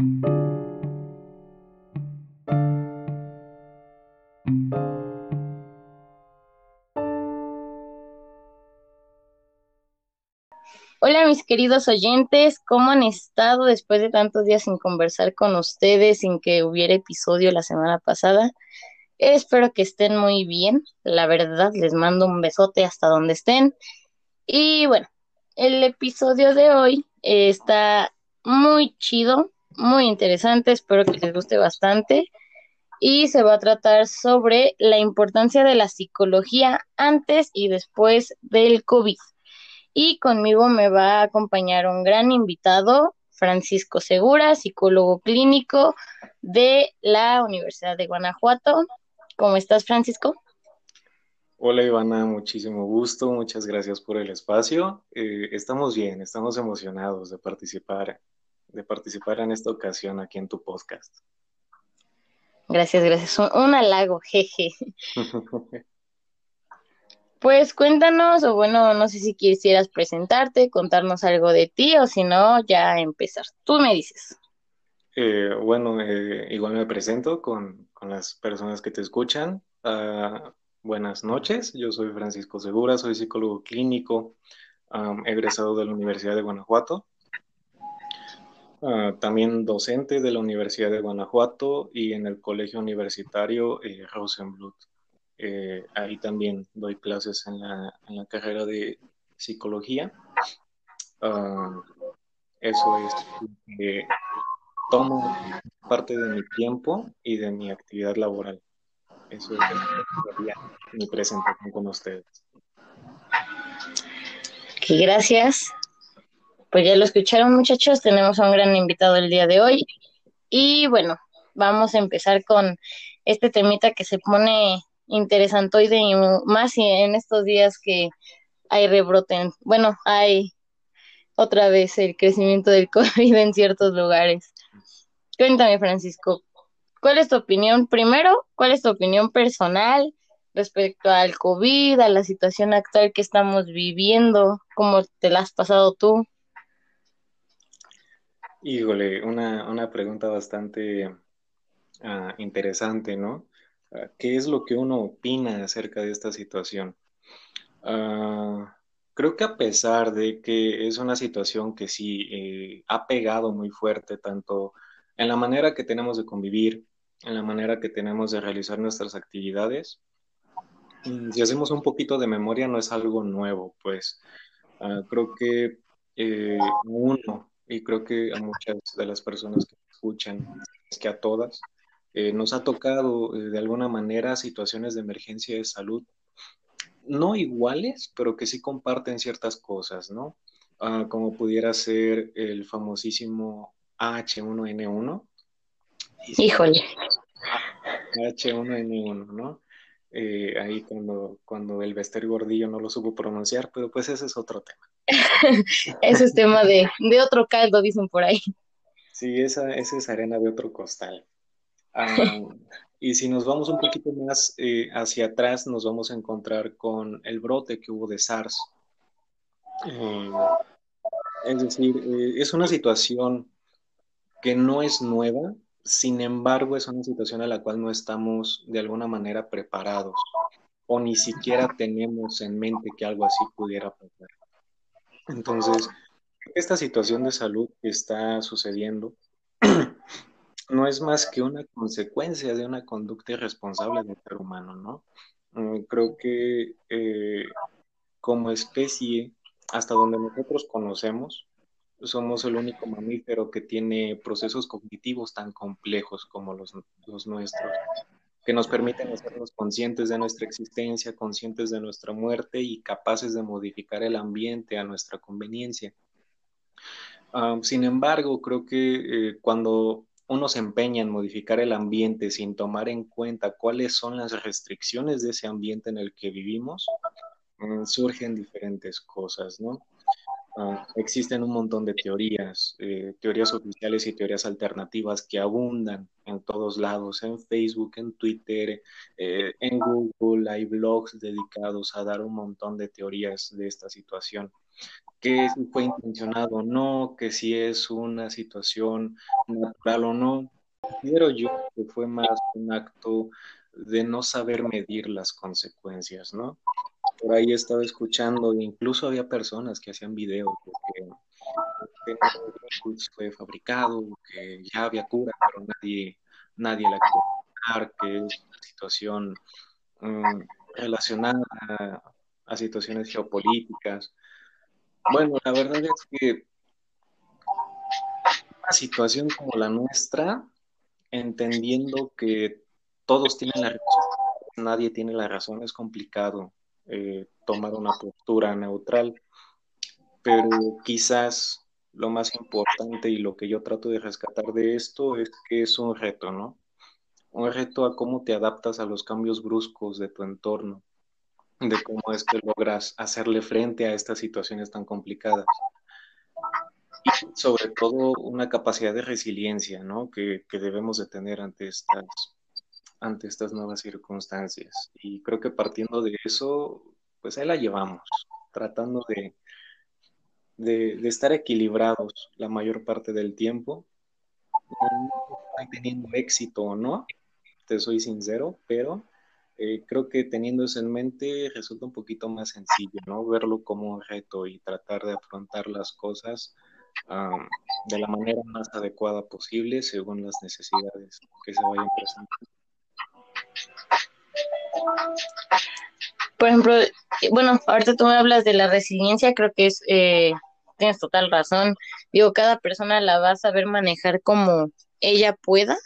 Hola mis queridos oyentes, ¿cómo han estado después de tantos días sin conversar con ustedes, sin que hubiera episodio la semana pasada? Espero que estén muy bien, la verdad les mando un besote hasta donde estén. Y bueno, el episodio de hoy está muy chido, muy interesante, espero que les guste bastante. Y se va a tratar sobre la importancia de la psicología antes y después del COVID y conmigo me va a acompañar un gran invitado, Francisco Segura, psicólogo clínico de la Universidad de Guanajuato. ¿Cómo estás, Francisco? Hola, Ivana, muchísimo gusto, muchas gracias por el espacio. Eh, estamos bien, estamos emocionados de participar, de participar en esta ocasión aquí en tu podcast. Gracias, gracias. Un, un halago, jeje. Pues cuéntanos, o bueno, no sé si quisieras presentarte, contarnos algo de ti, o si no, ya empezar. Tú me dices. Eh, bueno, eh, igual me presento con, las personas que te escuchan. Ah, buenas noches, yo soy Francisco Segura, soy psicólogo clínico, egresado de la Universidad de Guanajuato. Ah, también docente de la Universidad de Guanajuato y en el Colegio Universitario eh, Rosenblut. Eh, ahí también doy clases en la, en la carrera de psicología. Ah, eso es que tomo parte de mi tiempo y de mi actividad laboral. Eso es mi presentación con ustedes. gracias. Pues ya lo escucharon muchachos, tenemos a un gran invitado el día de hoy. Y bueno, vamos a empezar con este temita que se pone interesantoide y más en estos días que hay rebroten. Bueno, hay otra vez el crecimiento del COVID en ciertos lugares. Cuéntame, Francisco, ¿cuál es tu opinión? Primero, ¿cuál es tu opinión personal respecto al COVID, a la situación actual que estamos viviendo? ¿Cómo te la has pasado tú? Híjole, una, una pregunta bastante ah, interesante, ¿no? ¿Qué es lo que uno opina acerca de esta situación? Ah, creo que a pesar de que es una situación que sí eh, ha pegado muy fuerte, tanto en la manera que tenemos de convivir, en la manera que tenemos de realizar nuestras actividades, mm, si hacemos un poquito de memoria no es algo nuevo, pues ah, creo que eh, uno, y creo que a muchas de las personas que escuchan, es que a todas, eh, nos ha tocado eh, de alguna manera situaciones de emergencia de salud, no iguales, pero que sí comparten ciertas cosas, ¿no? Ah, como pudiera ser el famosísimo H1N1. Híjole. H1N1, ¿no? Eh, ahí cuando, cuando el Bester Gordillo no lo supo pronunciar, pero pues ese es otro tema. ese es tema de, de, otro caldo, dicen por ahí. Sí, esa, esa es arena de otro costal. Y si nos vamos un poquito más eh, hacia atrás, nos vamos a encontrar con el brote que hubo de SARS. Eh, es decir, eh, es una situación que no es nueva, sin embargo, es una situación a la cual no estamos de alguna manera preparados o ni siquiera tenemos en mente que algo así pudiera pasar. Entonces, esta situación de salud que está sucediendo no es más que una consecuencia de una conducta irresponsable del ser humano, ¿no? Mm, creo que eh, como especie, hasta donde nosotros conocemos, somos el único mamífero que tiene procesos cognitivos tan complejos como los, los nuestros, que nos permiten hacernos conscientes de nuestra existencia, conscientes de nuestra muerte y capaces de modificar el ambiente a nuestra conveniencia. Ah, sin embargo, creo que eh, cuando uno se empeña en modificar el ambiente sin tomar en cuenta cuáles son las restricciones de ese ambiente en el que vivimos, mm, surgen diferentes cosas, ¿no? Ah, existen un montón de teorías, eh, teorías oficiales y teorías alternativas que abundan en todos lados, en Facebook, en Twitter, eh, en Google, hay blogs dedicados a dar un montón de teorías de esta situación. Que si fue intencionado o no, que si es una situación natural o no. Considero yo que fue más un acto de no saber medir las consecuencias, ¿no? Por ahí estaba escuchando, incluso había personas que hacían videos que, fue fabricado, que ya había cura, pero nadie, nadie la quiere que es una situación mm, relacionada a, situaciones geopolíticas. Bueno, la verdad es que una situación como la nuestra, entendiendo que todos tienen la razón, nadie tiene la razón, es complicado eh, tomar una postura neutral, pero quizás lo más importante y lo que yo trato de rescatar de esto es que es un reto, ¿no? Un reto a cómo te adaptas a los cambios bruscos de tu entorno, de cómo es que logras hacerle frente a estas situaciones tan complicadas. Y sobre todo una capacidad de resiliencia, ¿no? Que, que debemos de tener ante estas ante estas nuevas circunstancias. Y creo que partiendo de eso, pues ahí la llevamos, tratando de, de, estar equilibrados la mayor parte del tiempo. No teniendo éxito o no, te soy sincero, pero eh, creo que teniendo eso en mente resulta un poquito más sencillo, ¿no? Verlo como un reto y tratar de afrontar las cosas de la manera más adecuada posible según las necesidades que se vayan presentando. Por ejemplo, bueno, ahorita tú me hablas de la resiliencia, creo que es, eh, tienes total razón. Digo, cada persona la va a saber manejar como ella pueda,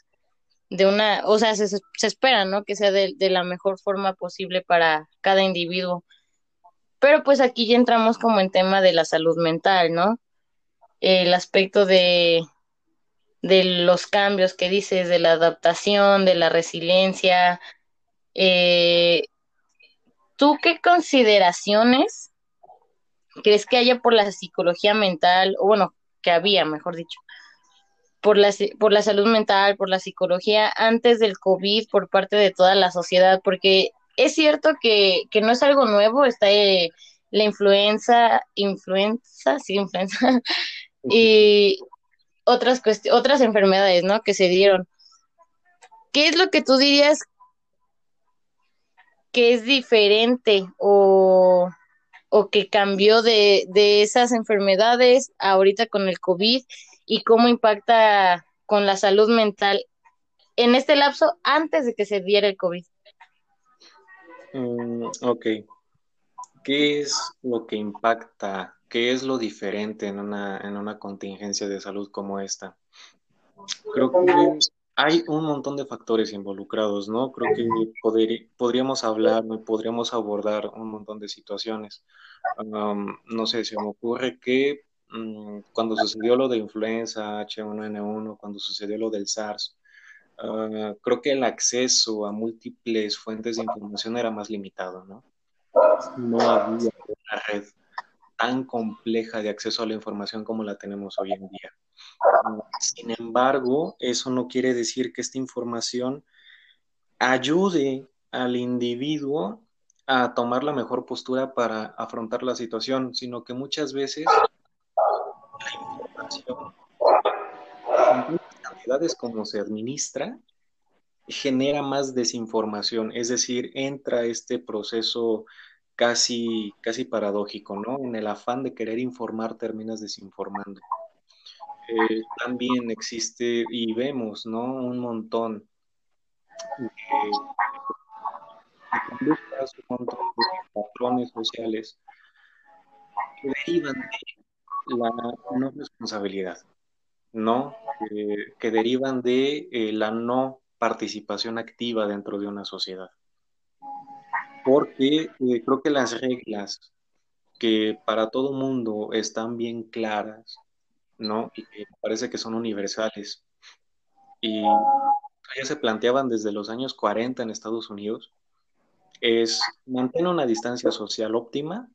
de una, o sea, se, espera, ¿no? Que sea de, la mejor forma posible para cada individuo. Pero pues aquí ya entramos como en tema de la salud mental, ¿no? El aspecto de, de los cambios que dices, de la adaptación, de la resiliencia, eh, ¿Tú qué consideraciones crees que haya por la psicología mental, o bueno, que había, mejor dicho, por la, por la salud mental, por la psicología antes del COVID por parte de toda la sociedad? Porque es cierto que, que no es algo nuevo, está eh, la influenza, influenza, sí, influenza, y otras, otras enfermedades, ¿no? Que se dieron. ¿Qué es lo que tú dirías que es diferente o, que cambió de, esas enfermedades ahorita con el COVID y cómo impacta con la salud mental en este lapso antes de que se diera el COVID. Mm, ok. ¿Qué es lo que impacta? ¿Qué es lo diferente en una, en una contingencia de salud como esta? Creo que hay un montón de factores involucrados, ¿no? Creo que podríamos hablar, podríamos abordar un montón de situaciones. no sé, se me ocurre que mm, cuando sucedió lo de influenza H1N1, cuando sucedió lo del SARS, ah, creo que el acceso a múltiples fuentes de información era más limitado, ¿no? No había una red tan compleja de acceso a la información como la tenemos hoy en día. Sin embargo, eso no quiere decir que esta información ayude al individuo a tomar la mejor postura para afrontar la situación, sino que muchas veces la información, en cantidades como se administra, genera más desinformación, es decir, entra este proceso casi, casi paradójico, ¿no? En el afán de querer informar terminas desinformando. Eh, también existe y vemos, ¿no? Un montón de, conductas, patrones sociales que derivan de la no responsabilidad, ¿no? que derivan de eh, la no participación activa dentro de una sociedad. Porque eh, creo que las reglas que para todo mundo están bien claras, ¿no? Y parece que son universales. Y ya se planteaban desde los años 40 en Estados Unidos, es mantener una distancia social óptima,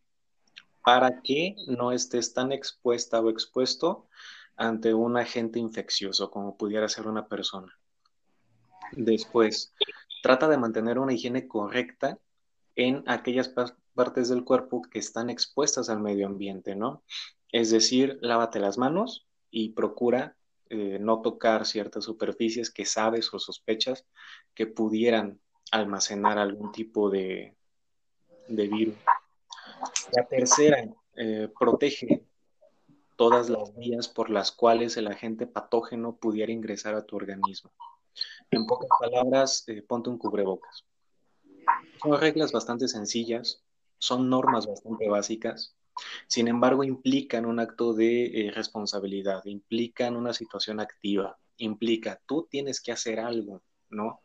para que no estés tan expuesta o expuesto ante un agente infeccioso como pudiera ser una persona. Después, trata de mantener una higiene correcta en aquellas partes del cuerpo que están expuestas al medio ambiente, ¿no? Es decir, lávate las manos y procura eh, no tocar ciertas superficies que sabes o sospechas que pudieran almacenar algún tipo de, de virus. La tercera, eh, protege todas las vías por las cuales el agente patógeno pudiera ingresar a tu organismo. En pocas palabras, eh, ponte un cubrebocas. Son reglas bastante sencillas, son normas bastante básicas, sin embargo implican un acto de eh, responsabilidad, implican una situación activa, implica tú tienes que hacer algo, ¿no?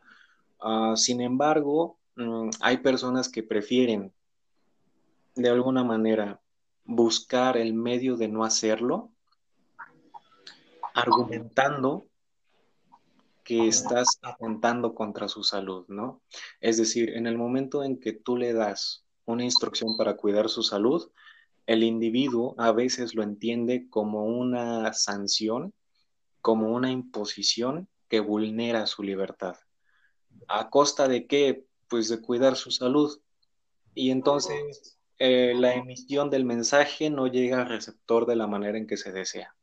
Ah, sin embargo, mm, hay personas que prefieren de alguna manera buscar el medio de no hacerlo, argumentando que estás atentando contra su salud, ¿no? Es decir, en el momento en que tú le das una instrucción para cuidar su salud, el individuo a veces lo entiende como una sanción, como una imposición que vulnera su libertad. ¿A costa de qué? Pues de cuidar su salud. Y entonces eh, la emisión del mensaje no llega al receptor de la manera en que se desea.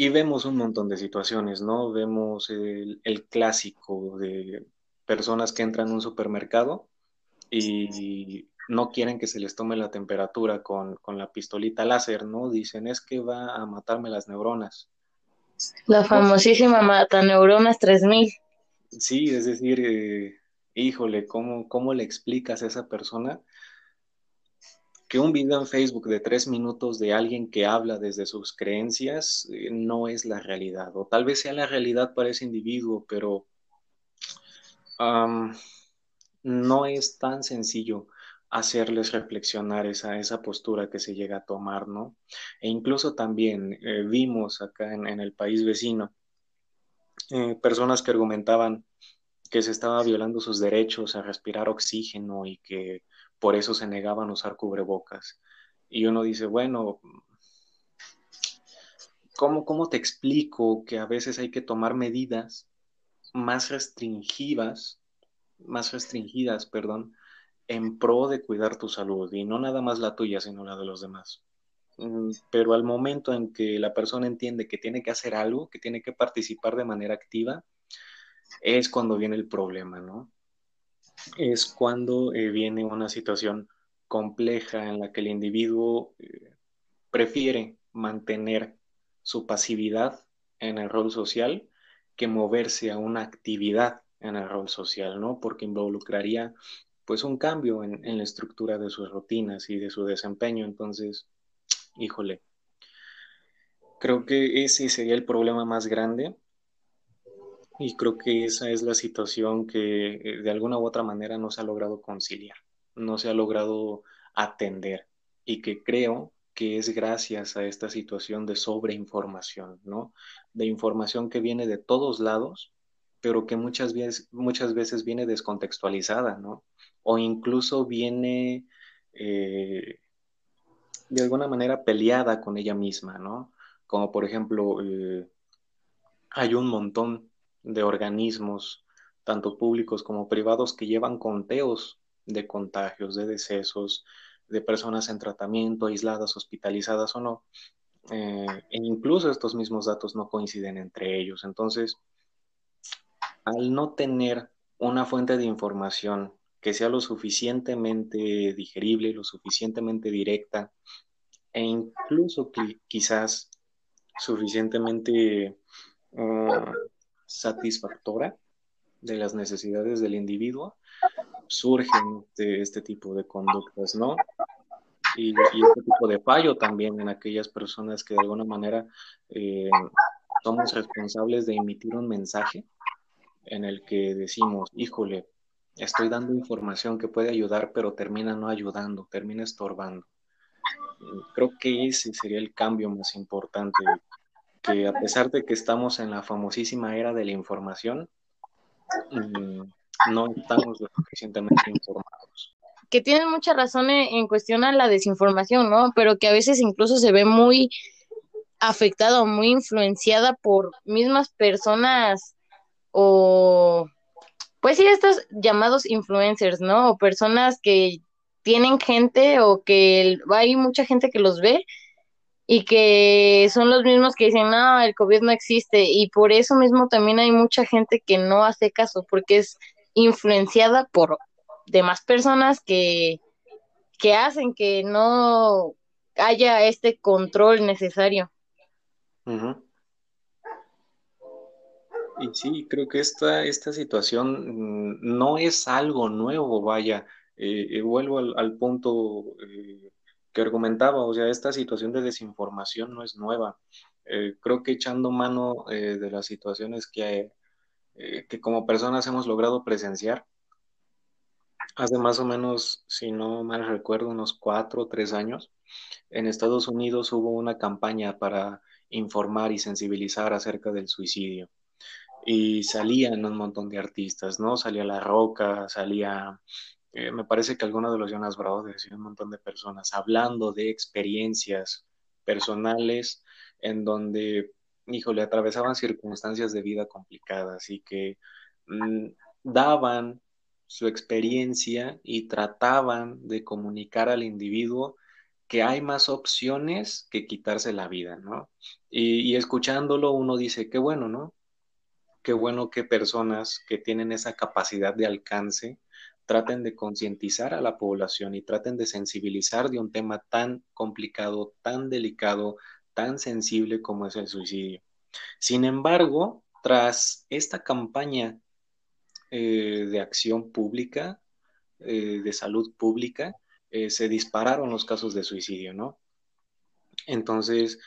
Y vemos un montón de situaciones, ¿no? Vemos el, clásico de personas que entran a un supermercado y no quieren que se les tome la temperatura con, la pistolita láser, ¿no? Dicen, es que va a matarme las neuronas. La famosísima mata neuronas 3000. Sí, es decir, eh, híjole, ¿cómo, ¿cómo le explicas a esa persona que un video en Facebook de tres minutos de alguien que habla desde sus creencias eh, no es la realidad, o tal vez sea la realidad para ese individuo, pero no es tan sencillo hacerles reflexionar esa, esa postura que se llega a tomar, ¿no? E incluso también eh, vimos acá en, el país vecino eh, personas que argumentaban que se estaba violando sus derechos a respirar oxígeno y que por eso se negaban a usar cubrebocas. Y uno dice, bueno, ¿cómo, cómo te explico que a veces hay que tomar medidas más restringidas, más restringidas, perdón, en pro de cuidar tu salud y no nada más la tuya, sino la de los demás? Mm, pero al momento en que la persona entiende que tiene que hacer algo, que tiene que participar de manera activa, es cuando viene el problema, ¿no? Es cuando eh, viene una situación compleja en la que el individuo eh, prefiere mantener su pasividad en el rol social que moverse a una actividad en el rol social, ¿no? Porque involucraría pues un cambio en, en la estructura de sus rutinas y de su desempeño. Entonces, híjole, creo que ese sería el problema más grande y creo que esa es la situación que eh, de alguna u otra manera no se ha logrado conciliar, no se ha logrado atender y que creo que es gracias a esta situación de sobreinformación, ¿no? De información que viene de todos lados, pero que muchas veces, muchas veces viene descontextualizada, ¿no? O incluso viene eh, de alguna manera peleada con ella misma, ¿no? Como por ejemplo, eh, hay un montón de organismos, tanto públicos como privados, que llevan conteos de contagios, de decesos, de personas en tratamiento, aisladas, hospitalizadas o no. Eh, e incluso estos mismos datos no coinciden entre ellos. Entonces, al no tener una fuente de información que sea lo suficientemente digerible, lo suficientemente directa e incluso quizás suficientemente uh, satisfactora de las necesidades del individuo, surgen de este tipo de conductas, ¿no? Y, este tipo de fallo también en aquellas personas que de alguna manera eh, somos responsables de emitir un mensaje en el que decimos, híjole, estoy dando información que puede ayudar, pero termina no ayudando, termina estorbando. Creo que ese sería el cambio más importante que a pesar de que estamos en la famosísima era de la información, mm, no estamos lo suficientemente informados. que tienen mucha razón en, en cuestión a la desinformación, ¿no? Pero que a veces incluso se ve muy afectada o muy influenciada por mismas personas o, pues sí, estos llamados influencers, ¿no? O personas que tienen gente o que hay mucha gente que los ve y que son los mismos que dicen, no, el COVID no existe. Y por eso mismo también hay mucha gente que no hace caso, porque es influenciada por demás personas que, que hacen que no haya este control necesario. Y sí, creo que esta, esta situación mm, no es algo nuevo, vaya. Eh, eh, vuelvo al, punto eh, que argumentaba, o sea, esta situación de desinformación no es nueva. creo que echando mano de las situaciones que, que como personas hemos logrado presenciar, hace más o menos, si no mal recuerdo, unos cuatro o tres años, en Estados Unidos hubo una campaña para informar y sensibilizar acerca del suicidio. Y salían un montón de artistas, ¿no? Salía La Roca, salía, eh, me parece que alguno de los Jonas Brothers y un montón de personas hablando de experiencias personales en donde, híjole, atravesaban circunstancias de vida complicadas y que mm, daban su experiencia y trataban de comunicar al individuo que hay más opciones que quitarse la vida, ¿no? Y, escuchándolo uno dice, qué bueno, ¿no? Qué bueno que personas que tienen esa capacidad de alcance traten de concientizar a la población y traten de sensibilizar de un tema tan complicado, tan delicado, tan sensible como es el suicidio. Sin embargo, tras esta campaña eh, de acción pública, eh, de salud pública, eh, se dispararon los casos de suicidio, ¿no? Entonces,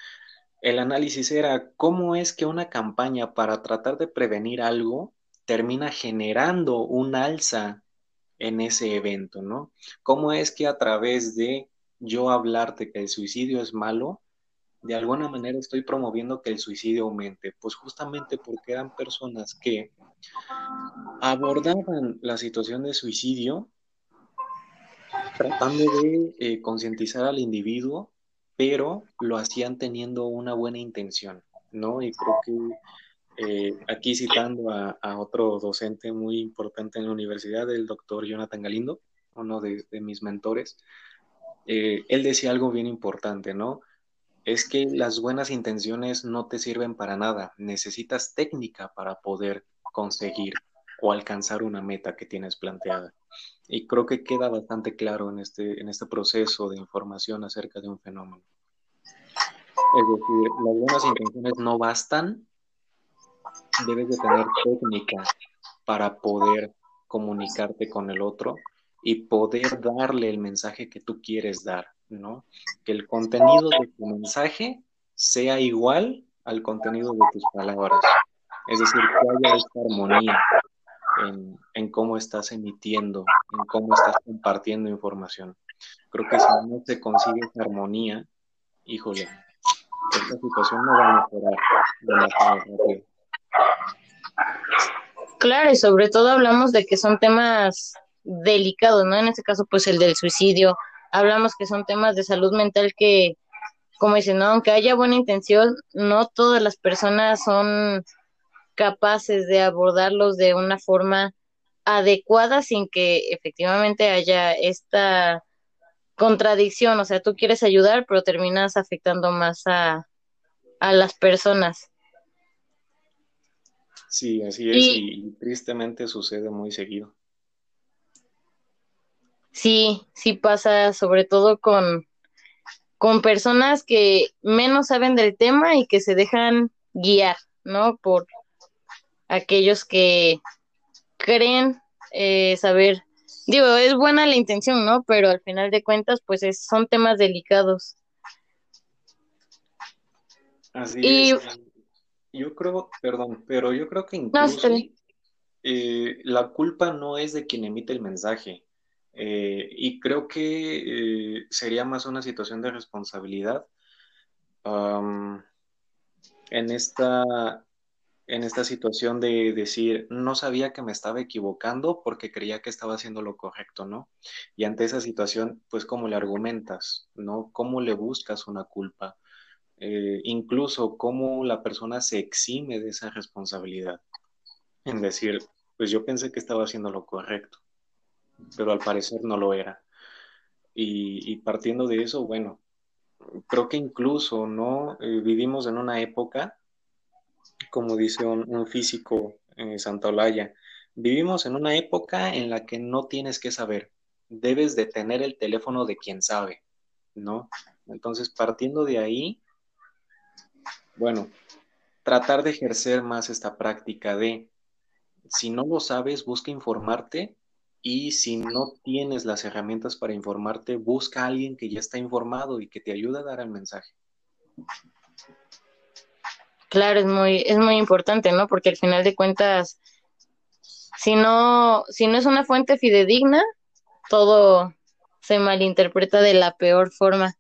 el análisis era cómo es que una campaña para tratar de prevenir algo termina generando un alza en ese evento, ¿no? ¿Cómo es que a través de yo hablarte que el suicidio es malo, de alguna manera estoy promoviendo que el suicidio aumente? Pues justamente porque eran personas que abordaban la situación de suicidio tratando de eh, concientizar al individuo, pero lo hacían teniendo una buena intención, ¿no? Y creo que eh, aquí citando a, otro docente muy importante en la universidad, el doctor Jonathan Galindo, uno de, mis mentores, eh, él decía algo bien importante, ¿no? Es que las buenas intenciones no te sirven para nada, necesitas técnica para poder conseguir o alcanzar una meta que tienes planteada. Y creo que queda bastante claro en este, en este proceso de información acerca de un fenómeno. Es decir, las buenas intenciones no bastan, debes de tener técnica para poder comunicarte con el otro y poder darle el mensaje que tú quieres dar, ¿no? Que el contenido de tu mensaje sea igual al contenido de tus palabras. Es decir, que haya esta armonía, en, cómo estás emitiendo, en cómo estás compartiendo información. Creo que si no se consigue esa armonía, híjole, esta situación no va a mejorar de Claro, y sobre todo hablamos de que son temas delicados, ¿no? En este caso, pues el del suicidio. Hablamos que son temas de salud mental que, como dicen, ¿no? aunque haya buena intención, no todas las personas son capaces de abordarlos de una forma adecuada sin que efectivamente haya esta contradicción, o sea, tú quieres ayudar, pero terminas afectando más a, a las personas. Sí, así es, y, tristemente sucede muy seguido. Sí, sí pasa sobre todo con, con personas que menos saben del tema y que se dejan guiar, ¿no? Por, aquellos que creen eh, saber. Digo, es buena la intención, ¿no? Pero al final de cuentas, pues son temas delicados. Así es. Yo creo, perdón, pero yo creo que incluso eh, la culpa no es de quien emite el mensaje. Eh, y creo que sería más una situación de responsabilidad en esta en esta situación de decir, no sabía que me estaba equivocando porque creía que estaba haciendo lo correcto, ¿no? Y ante esa situación, pues, ¿cómo le argumentas, ¿no? ¿Cómo le buscas una culpa? Eh, incluso cómo la persona se exime de esa responsabilidad. En decir, pues yo pensé que estaba haciendo lo correcto, pero al parecer no lo era. Y, partiendo de eso, bueno, creo que incluso, ¿no? Eh, vivimos en una época como dice un, físico en Santa Olaya, vivimos en una época en la que no tienes que saber, debes de tener el teléfono de quien sabe, ¿no? Entonces, partiendo de ahí, bueno, tratar de ejercer más esta práctica de, si no lo sabes, busca informarte y si no tienes las herramientas para informarte, busca a alguien que ya está informado y que te ayude a dar el mensaje. Claro, es muy, es muy importante, ¿no? Porque al final de cuentas, si no, si no es una fuente fidedigna, todo se malinterpreta de la peor forma.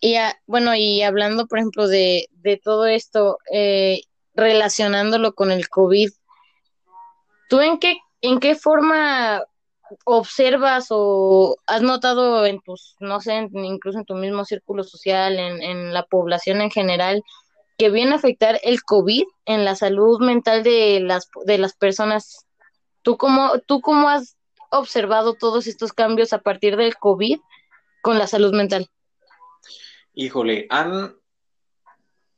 Y bueno, y hablando, por ejemplo, de, de todo esto, eh, relacionándolo con el COVID, ¿tú en qué, en qué forma observas o has notado en tus, no sé, incluso en tu mismo círculo social, en, en la población en general, que viene a afectar el COVID en la salud mental de las, de las personas? ¿Tú cómo, ¿Tú cómo has observado todos estos cambios a partir del COVID con la salud mental? Híjole, han,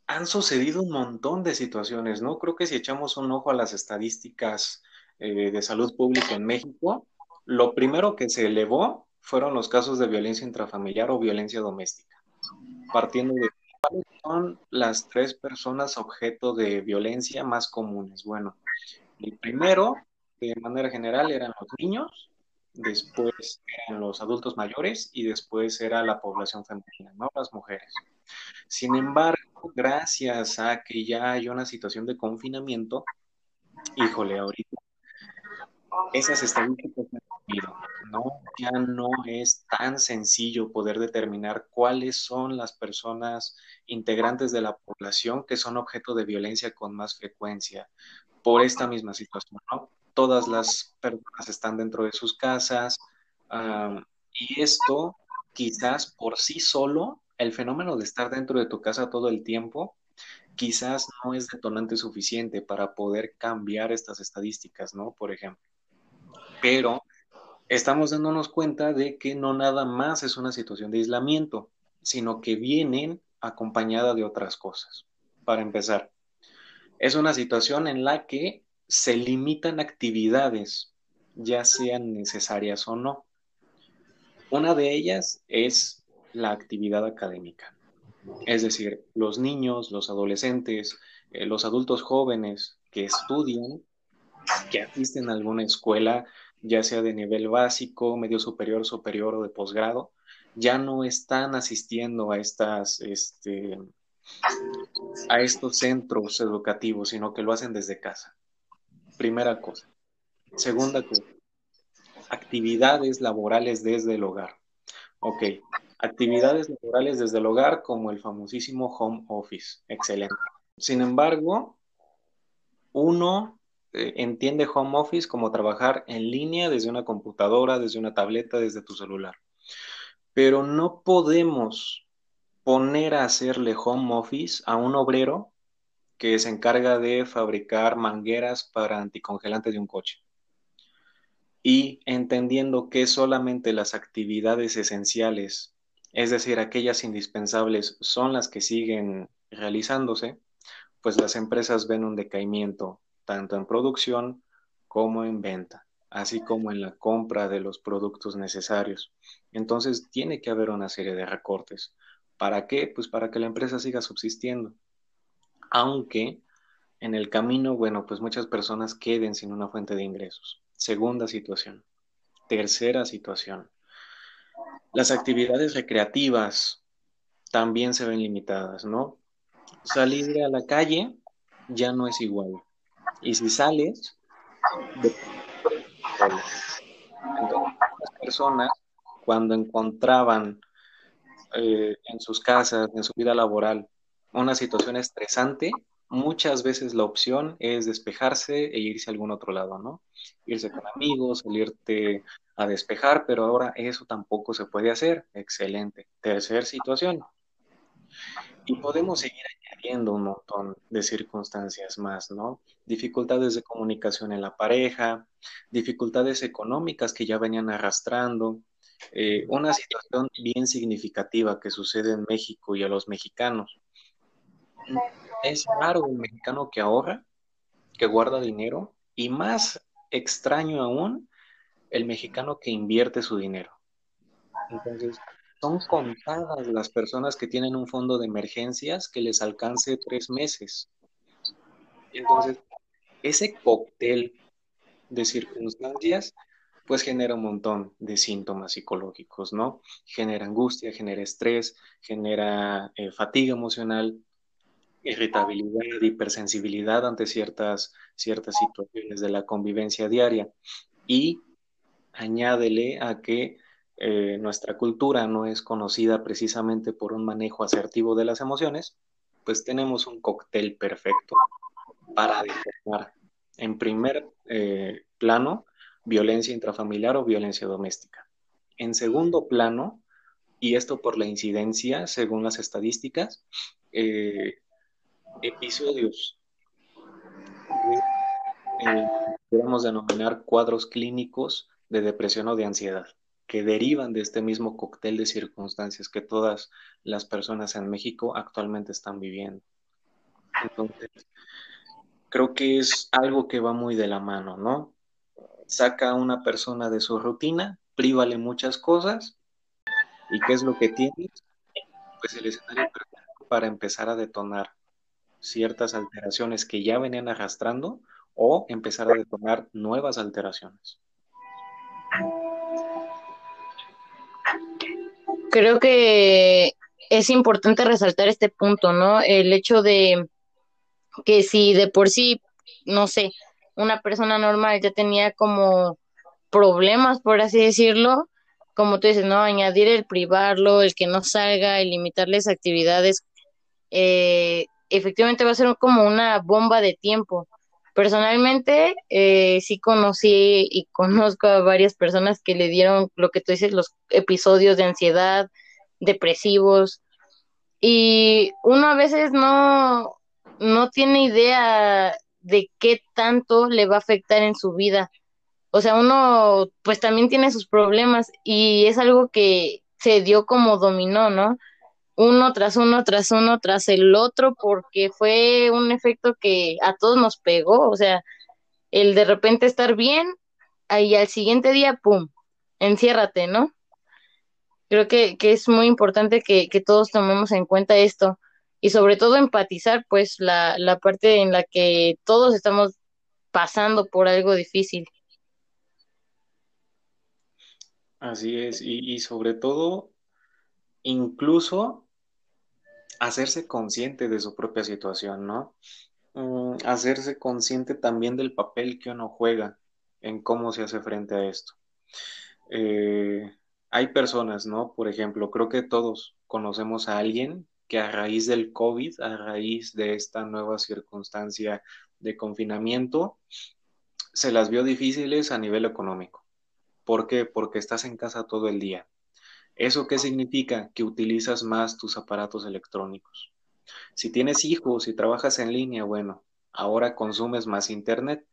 han sucedido un montón de situaciones, ¿no? Creo que si echamos un ojo a las estadísticas eh, de salud pública en México, lo primero que se elevó fueron los casos de violencia intrafamiliar o violencia doméstica, partiendo de cuáles son las tres personas objeto de violencia más comunes. Bueno, el primero, de manera general, eran los niños, después eran los adultos mayores y después era la población femenina, ¿no? Las mujeres. Sin embargo, gracias a que ya hay una situación de confinamiento, híjole, ahorita esas estadísticas ¿no? Ya no es tan sencillo poder determinar cuáles son las personas integrantes de la población que son objeto de violencia con más frecuencia por esta misma situación, ¿no? Todas las personas están dentro de sus casas y esto quizás por sí solo, el fenómeno de estar dentro de tu casa todo el tiempo, quizás no es detonante suficiente para poder cambiar estas estadísticas, ¿no? Por ejemplo pero estamos dándonos cuenta de que no nada más es una situación de aislamiento, sino que vienen acompañada de otras cosas. Para empezar, es una situación en la que se limitan actividades, ya sean necesarias o no. Una de ellas es la actividad académica. Es decir, los niños, los adolescentes, eh, los adultos jóvenes que estudian, que asisten a alguna escuela, ya sea de nivel básico, medio superior, superior o de posgrado, ya no están asistiendo a estas, este, a estos centros educativos, sino que lo hacen desde casa. Primera cosa. Segunda cosa, actividades laborales desde el hogar. Ok, actividades laborales desde el hogar como el famosísimo home office. Excelente. Sin embargo, uno eh, entiende home office como trabajar en línea desde una computadora, desde una tableta, desde tu celular. Pero no podemos poner a hacerle home office a un obrero que se encarga de fabricar mangueras para anticongelantes de un coche. Y entendiendo que solamente las actividades esenciales, es decir, aquellas indispensables, son las que siguen realizándose, pues las empresas ven un decaimiento tanto en producción como en venta, así como en la compra de los productos necesarios. Entonces tiene que haber una serie de recortes. ¿Para qué? Pues para que la empresa siga subsistiendo. Aunque en el camino, bueno, pues muchas personas queden sin una fuente de ingresos. Segunda situación. Tercera situación. Las actividades recreativas también se ven limitadas, ¿no? Salir a la calle ya no es igual. Y si sales, las personas, cuando encontraban eh, en sus casas, en su vida laboral, una situación estresante, muchas veces la opción es despejarse e irse a algún otro lado, ¿no? Irse con amigos, salirte a despejar, pero ahora eso tampoco se puede hacer. Excelente. Tercer situación. Y podemos seguir añadiendo un montón de circunstancias más, ¿no? Dificultades de comunicación en la pareja, dificultades económicas que ya venían arrastrando, eh, una situación bien significativa que sucede en México y a los mexicanos. Es raro un mexicano que ahorra, que guarda dinero, y más extraño aún, el mexicano que invierte su dinero. Entonces, son contadas las personas que tienen un fondo de emergencias que les alcance tres meses. Entonces, ese cóctel de circunstancias, pues genera un montón de síntomas psicológicos, ¿no? Genera angustia, genera estrés, genera eh, fatiga emocional, irritabilidad, hipersensibilidad ante ciertas, ciertas situaciones de la convivencia diaria. Y añádele a que eh, nuestra cultura no es conocida precisamente por un manejo asertivo de las emociones, pues tenemos un cóctel perfecto para detectar en primer eh, plano violencia intrafamiliar o violencia doméstica. En segundo plano, y esto por la incidencia, según las estadísticas, eh, episodios eh, podemos denominar cuadros clínicos de depresión o de ansiedad, que derivan de este mismo cóctel de circunstancias que todas las personas en México actualmente están viviendo. Entonces, creo que es algo que va muy de la mano, ¿no? Saca a una persona de su rutina, prívale muchas cosas, ¿y qué es lo que tiene? Pues el escenario perfecto para empezar a detonar ciertas alteraciones que ya venían arrastrando o empezar a detonar nuevas alteraciones. Creo que es importante resaltar este punto, ¿no? El hecho de que si de por sí, no sé, una persona normal ya tenía como problemas, por así decirlo, como tú dices, ¿no? Añadir el privarlo, el que no salga, el limitarles actividades, eh, efectivamente va a ser como una bomba de tiempo. Personalmente, eh, sí conocí y conozco a varias personas que le dieron lo que tú dices, los episodios de ansiedad, depresivos, y uno a veces no, no tiene idea de qué tanto le va a afectar en su vida. O sea, uno pues también tiene sus problemas y es algo que se dio como dominó, ¿no? Uno tras uno, tras uno, tras el otro, porque fue un efecto que a todos nos pegó, o sea, el de repente estar bien, ahí al siguiente día, ¡pum!, enciérrate, ¿no? Creo que, que es muy importante que, que, todos tomemos en cuenta esto y sobre todo empatizar, pues, la, la parte en la que todos estamos pasando por algo difícil. Así es, y, y sobre todo incluso hacerse consciente de su propia situación, ¿no? Mm, hacerse consciente también del papel que uno juega en cómo se hace frente a esto. Eh, hay personas, ¿no? Por ejemplo, creo que todos conocemos a alguien que a raíz del COVID, a raíz de esta nueva circunstancia de confinamiento, se las vio difíciles a nivel económico. ¿Por qué? Porque estás en casa todo el día. ¿Eso qué significa? Que utilizas más tus aparatos electrónicos. Si tienes hijos y trabajas en línea, bueno, ahora consumes más internet.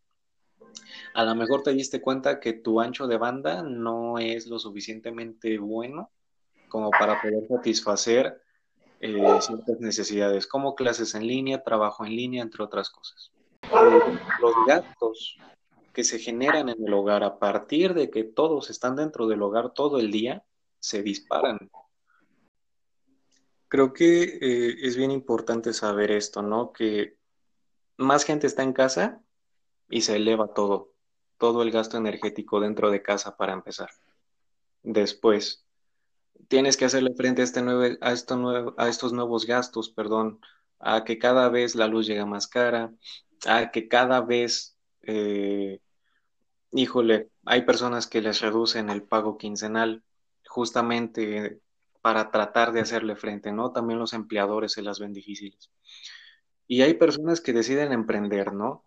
A lo mejor te diste cuenta que tu ancho de banda no es lo suficientemente bueno como para poder satisfacer eh, ciertas necesidades, como clases en línea, trabajo en línea, entre otras cosas. los gastos que se generan en el hogar a partir de que todos están dentro del hogar todo el día, se disparan. Creo que eh, es bien importante saber esto, ¿no? Que más gente está en casa y se eleva todo, todo el gasto energético dentro de casa para empezar. Después, tienes que hacerle frente a, este nuevo, a, esto a estos nuevos gastos, perdón, a que cada vez la luz llega más cara, a que cada vez, eh, híjole, hay personas que les reducen el pago quincenal justamente para tratar de hacerle frente, ¿no? También los empleadores se las ven difíciles. Y hay personas que deciden emprender, ¿no?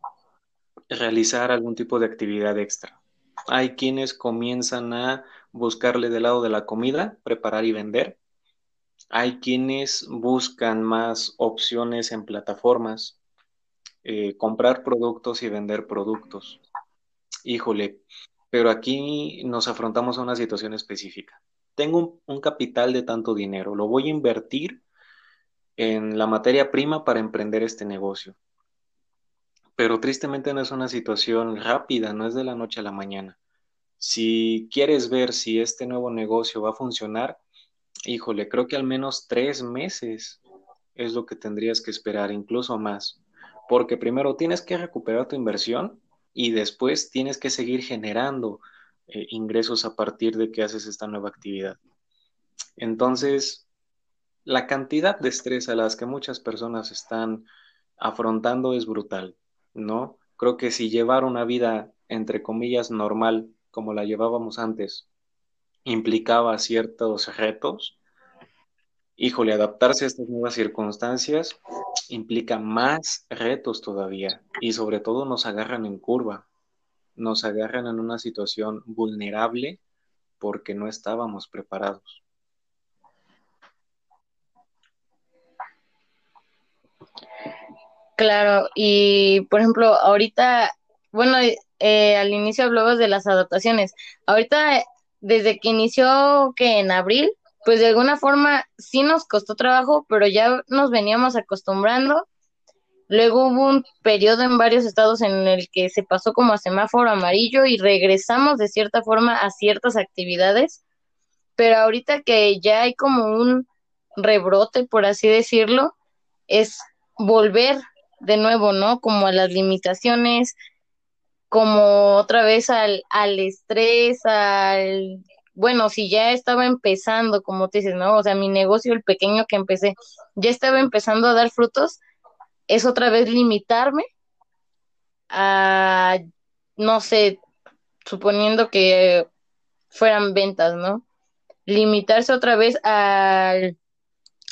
Realizar algún tipo de actividad extra. Hay quienes comienzan a buscarle del lado de la comida, preparar y vender. Hay quienes buscan más opciones en plataformas, eh, comprar productos y vender productos. Híjole, pero aquí nos afrontamos a una situación específica. Tengo un, capital de tanto dinero, lo voy a invertir en la materia prima para emprender este negocio. Pero tristemente no es una situación rápida, no es de la noche a la mañana. Si quieres ver si este nuevo negocio va a funcionar, híjole, creo que al menos tres meses es lo que tendrías que esperar, incluso más. Porque primero tienes que recuperar tu inversión y después tienes que seguir generando eh, ingresos a partir de que haces esta nueva actividad. Entonces, la cantidad de estrés a las que muchas personas están afrontando es brutal, ¿no? Creo que si llevar una vida, entre comillas, normal, como la llevábamos antes, implicaba ciertos retos, híjole, adaptarse a estas nuevas circunstancias implica más retos todavía y sobre todo nos agarran en curva, nos agarran en una situación vulnerable porque no estábamos preparados. Claro, y por ejemplo, ahorita, bueno, eh, al inicio hablabas de las adaptaciones. Ahorita, desde que inició que en abril, pues de alguna forma sí nos costó trabajo, pero ya nos veníamos acostumbrando. Luego hubo un periodo en varios estados en el que se pasó como a semáforo amarillo y regresamos de cierta forma a ciertas actividades, pero ahorita que ya hay como un rebrote, por así decirlo, es volver de nuevo, ¿no? Como a las limitaciones, como otra vez al, al estrés, al bueno, si ya estaba empezando, como te dices, ¿no? O sea, mi negocio, el pequeño que empecé, ya estaba empezando a dar frutos, es otra vez limitarme a, no sé, suponiendo que fueran ventas, ¿no? Limitarse otra vez al,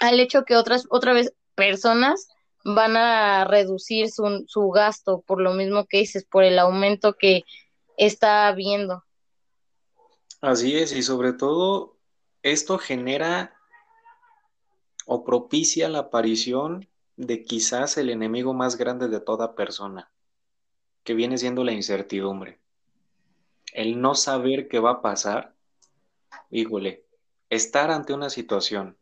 al hecho que otras, otra vez, personas van a reducir su, su gasto por lo mismo que dices, por el aumento que está habiendo. Así es, y sobre todo esto genera o propicia la aparición de quizás el enemigo más grande de toda persona, que viene siendo la incertidumbre. El no saber qué va a pasar, híjole, estar ante una situación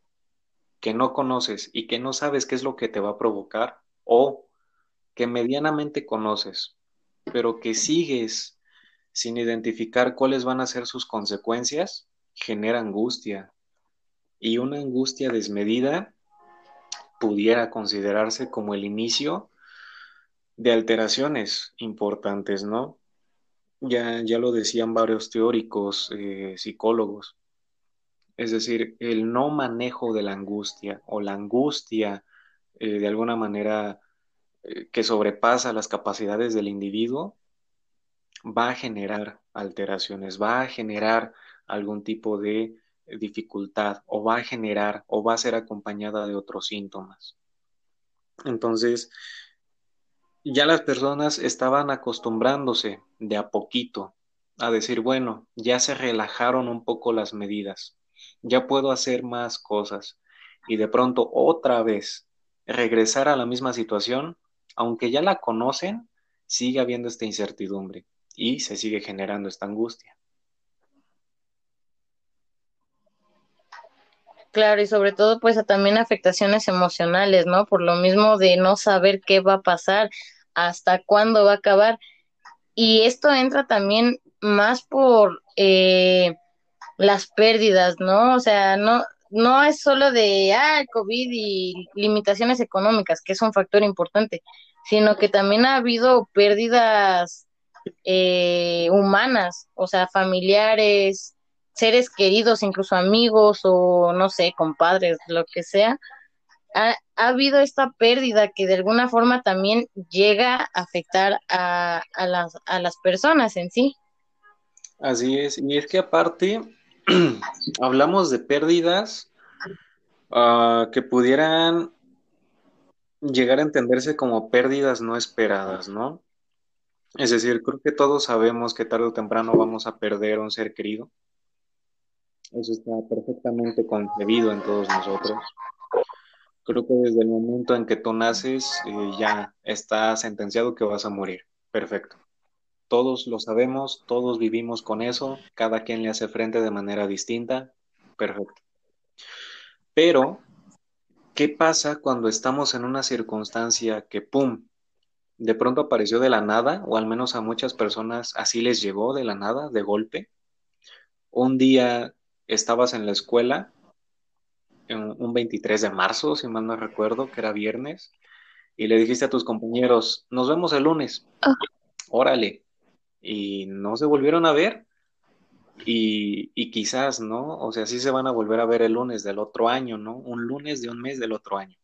que no conoces y que no sabes qué es lo que te va a provocar, o que medianamente conoces, pero que sigues sin identificar cuáles van a ser sus consecuencias, genera angustia. Y una angustia desmedida pudiera considerarse como el inicio de alteraciones importantes, ¿no? Ya, ya lo decían varios teóricos, eh, psicólogos. Es decir, el no manejo de la angustia o la angustia eh, de alguna manera eh, que sobrepasa las capacidades del individuo va a generar alteraciones, va a generar algún tipo de dificultad o va a generar o va a ser acompañada de otros síntomas. Entonces, ya las personas estaban acostumbrándose de a poquito a decir, bueno, ya se relajaron un poco las medidas, ya puedo hacer más cosas y de pronto otra vez regresar a la misma situación, aunque ya la conocen, sigue habiendo esta incertidumbre y se sigue generando esta angustia. Claro, y sobre todo pues también afectaciones emocionales, ¿no? Por lo mismo de no saber qué va a pasar, hasta cuándo va a acabar. Y esto entra también más por eh, las pérdidas, ¿no? O sea, no, no es solo de, ah, COVID y limitaciones económicas, que es un factor importante, sino que también ha habido pérdidas eh, humanas, o sea, familiares, seres queridos, incluso amigos o no sé, compadres, lo que sea, ha, habido esta pérdida que de alguna forma también llega a afectar a, a, las, a las personas en sí. Así es, y es que aparte hablamos de pérdidas Ah, que pudieran llegar a entenderse como pérdidas no esperadas, ¿no? Es decir, creo que todos sabemos que tarde o temprano vamos a perder un ser querido. Eso está perfectamente concebido en todos nosotros. Creo que desde el momento en que tú naces eh, ya está sentenciado que vas a morir. Perfecto. Todos lo sabemos, todos vivimos con eso, cada quien le hace frente de manera distinta. Perfecto. Pero, ¿qué pasa cuando estamos en una circunstancia que, ¡pum!, de pronto apareció de la nada, o al menos a muchas personas así les llegó de la nada, de golpe? Un día estabas en la escuela, un 23 de marzo, si mal no recuerdo, que era viernes, y le dijiste a tus compañeros, nos vemos el lunes. Ah. Órale. Y no se volvieron a ver. Y, y, quizás, ¿no? O sea, sí se van a volver a ver el lunes del otro año, ¿no? Un lunes de un mes del otro año.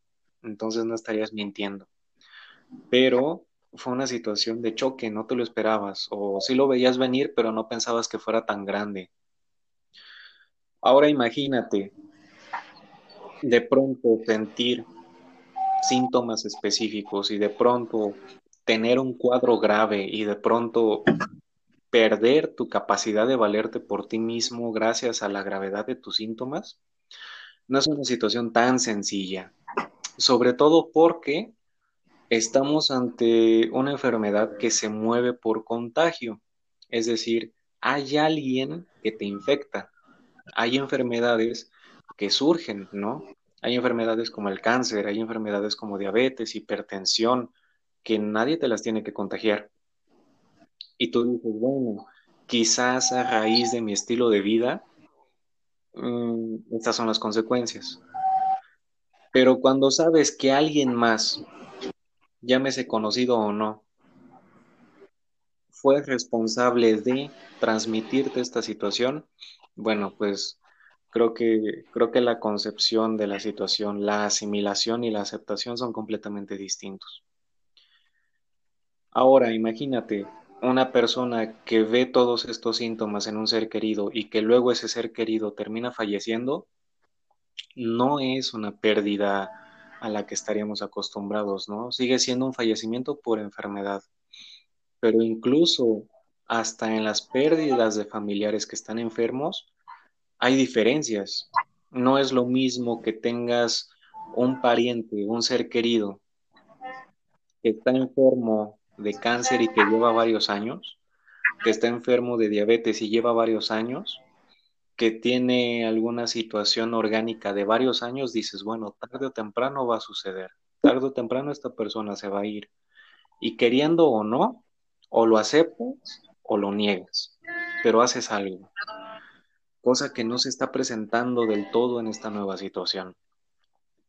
Entonces no estarías mintiendo. Pero fue una situación de choque, no te lo esperabas. O sí lo veías venir, pero no pensabas que fuera tan grande. Ahora imagínate, de pronto sentir síntomas específicos y de pronto tener un cuadro grave y de pronto perder tu capacidad de valerte por ti mismo gracias a la gravedad de tus síntomas, no es una situación tan sencilla, sobre todo porque estamos ante una enfermedad que se mueve por contagio, es decir, hay alguien que te infecta, hay enfermedades que surgen, ¿no? Hay enfermedades como el cáncer, hay enfermedades como diabetes, hipertensión, que nadie te las tiene que contagiar. Y tú dices, bueno, quizás a raíz de mi estilo de vida, mm, estas son las consecuencias. Pero cuando sabes que alguien más, llámese conocido o no, fue responsable de transmitirte esta situación, bueno, pues Creo que, creo que la concepción de la situación, la asimilación y la aceptación son completamente distintos. Ahora, imagínate una persona que ve todos estos síntomas en un ser querido y que luego ese ser querido termina falleciendo, no es una pérdida a la que estaríamos acostumbrados, ¿no? Sigue siendo un fallecimiento por enfermedad. Pero incluso hasta en las pérdidas de familiares que están enfermos, hay diferencias. No es lo mismo que tengas un pariente, un ser querido que está enfermo de cáncer y que lleva varios años, que está enfermo de diabetes y lleva varios años, que tiene alguna situación orgánica de varios años, dices, bueno, tarde o temprano va a suceder, tarde o temprano esta persona se va a ir. Y queriendo o no, o lo aceptas o lo niegas, pero haces algo cosa que no se está presentando del todo en esta nueva situación,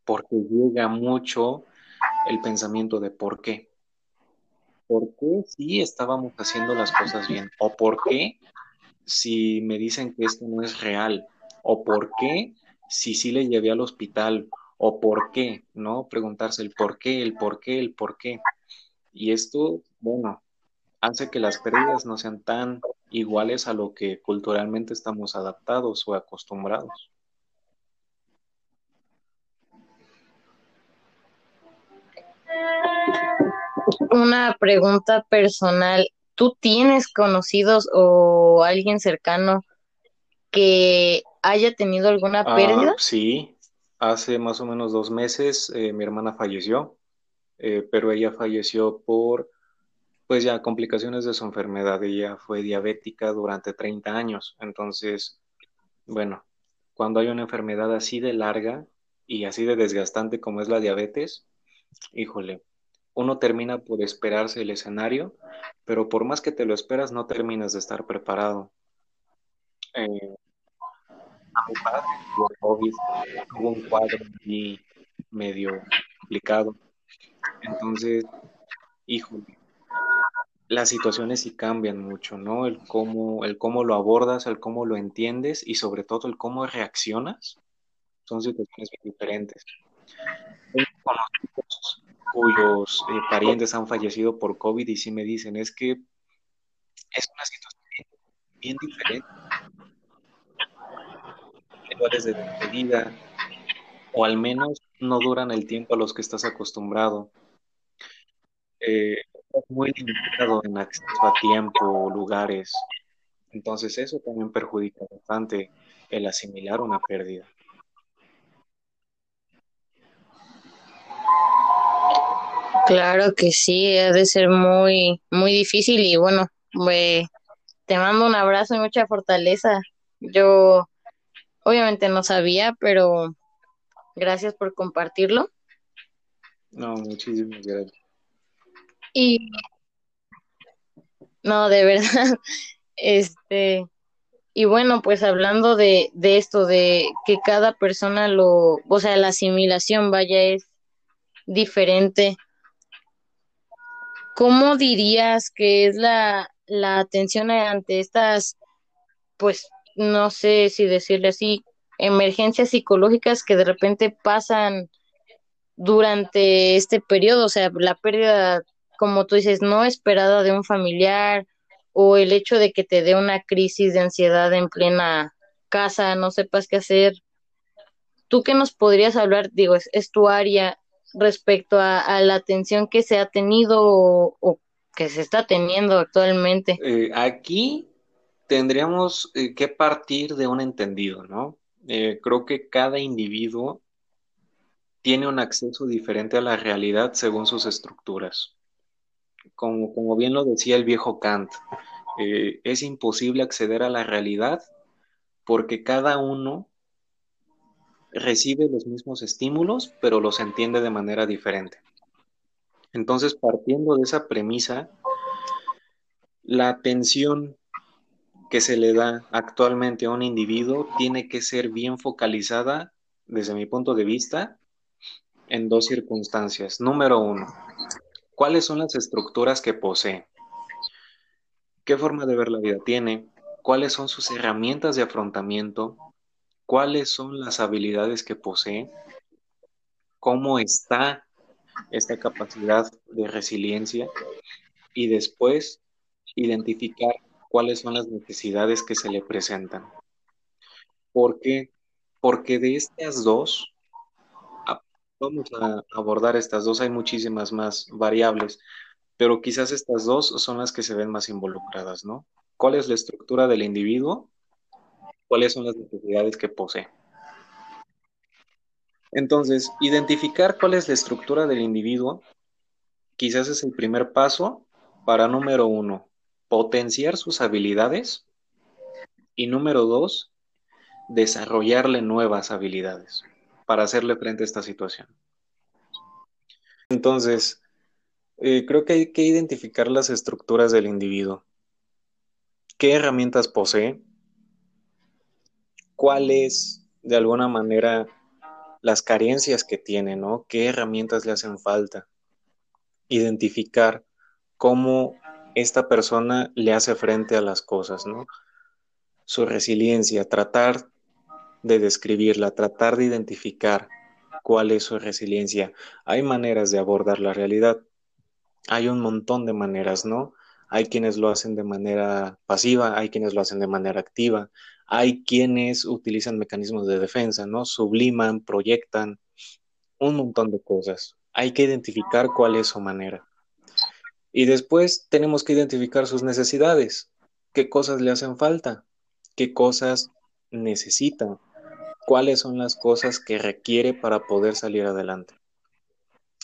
porque llega mucho el pensamiento de por qué. ¿Por qué si estábamos haciendo las cosas bien? ¿O por qué si me dicen que esto no es real? ¿O por qué si sí le llevé al hospital? ¿O por qué? ¿No? Preguntarse el por qué, el por qué, el por qué. Y esto, bueno, hace que las pérdidas no sean tan iguales a lo que culturalmente estamos adaptados o acostumbrados. Una pregunta personal. ¿Tú tienes conocidos o alguien cercano que haya tenido alguna ah, pérdida? sí, hace más o menos dos meses eh, mi hermana falleció, eh, pero ella falleció por pues ya complicaciones de su enfermedad. Ella fue diabética durante 30 años. Entonces, bueno, cuando hay una enfermedad así de larga y así de desgastante como es la diabetes, híjole, uno termina por esperarse el escenario, pero por más que te lo esperas, no terminas de estar preparado. Eh, a mi padre tuvo un cuadro medio complicado. Entonces, híjole, las situaciones sí cambian mucho, ¿no? El cómo, el cómo lo abordas, el cómo lo entiendes y sobre todo el cómo reaccionas son situaciones bien diferentes. Cuyos eh, parientes han fallecido por COVID y sí me dicen, es que es una situación bien, diferente. Lugares de despedida, o al menos no duran el tiempo a los que estás acostumbrado. Eh, muy limitado en acceso a tiempo, lugares. Entonces eso también perjudica bastante el asimilar una pérdida. Claro que sí, ha de ser muy, muy difícil y bueno, te mando un abrazo y mucha fortaleza. Yo obviamente no sabía, pero gracias por compartirlo. No, muchísimas gracias. Y no, de verdad, este, y bueno, pues hablando de, de esto, de que cada persona lo, o sea, la asimilación, vaya, es diferente ¿Cómo dirías que es la, atención ante estas, pues, no sé si decirle así, emergencias psicológicas que de repente pasan durante este periodo? O sea, la pérdida, como tú dices, no esperada de un familiar o el hecho de que te dé una crisis de ansiedad en plena casa, no sepas qué hacer. ¿Tú qué nos podrías hablar? Digo, es tu área respecto a, la atención que se ha tenido o, que se está teniendo actualmente? Eh, aquí tendríamos eh, que partir de un entendido, ¿no? Eh, creo que cada individuo tiene un acceso diferente a la realidad según sus estructuras. Como, como bien lo decía el viejo Kant, es imposible acceder a la realidad porque cada uno recibe los mismos estímulos, pero los entiende de manera diferente. Entonces, partiendo de esa premisa, la atención que se le da actualmente a un individuo tiene que ser bien focalizada, desde mi punto de vista, en dos circunstancias. Número uno, ¿cuáles son las estructuras que posee? ¿Qué forma de ver la vida tiene? ¿Cuáles son sus herramientas de afrontamiento? cuáles son las habilidades que posee, cómo está esta capacidad de resiliencia y después identificar cuáles son las necesidades que se le presentan. ¿Por qué? Porque de estas dos, vamos a abordar estas dos, hay muchísimas más variables, pero quizás estas dos son las que se ven más involucradas, ¿no? ¿Cuál es la estructura del individuo cuáles son las necesidades que posee. Entonces, identificar cuál es la estructura del individuo quizás es el primer paso para, número uno, potenciar sus habilidades y, número dos, desarrollarle nuevas habilidades para hacerle frente a esta situación. Entonces, eh, creo que hay que identificar las estructuras del individuo. ¿Qué herramientas posee? cuáles, de alguna manera, las carencias que tiene, ¿no? ¿Qué herramientas le hacen falta? Identificar cómo esta persona le hace frente a las cosas, ¿no? Su resiliencia, tratar de describirla, tratar de identificar cuál es su resiliencia. Hay maneras de abordar la realidad. Hay un montón de maneras, ¿no? Hay quienes lo hacen de manera pasiva, hay quienes lo hacen de manera activa, hay quienes utilizan mecanismos de defensa, ¿no? Subliman, proyectan, un montón de cosas. Hay que identificar cuál es su manera. Y después tenemos que identificar sus necesidades. ¿Qué cosas le hacen falta? ¿Qué cosas necesita? ¿Cuáles son las cosas que requiere para poder salir adelante?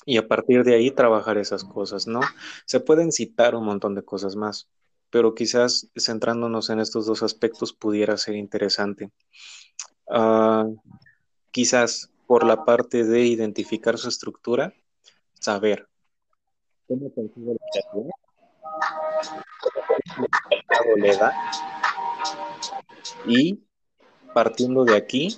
Y a partir de ahí trabajar esas cosas, ¿no? Se pueden citar un montón de cosas más pero quizás centrándonos en estos dos aspectos pudiera ser interesante. Ah, quizás por la parte de identificar su estructura, saber cómo consigue le da y partiendo de aquí,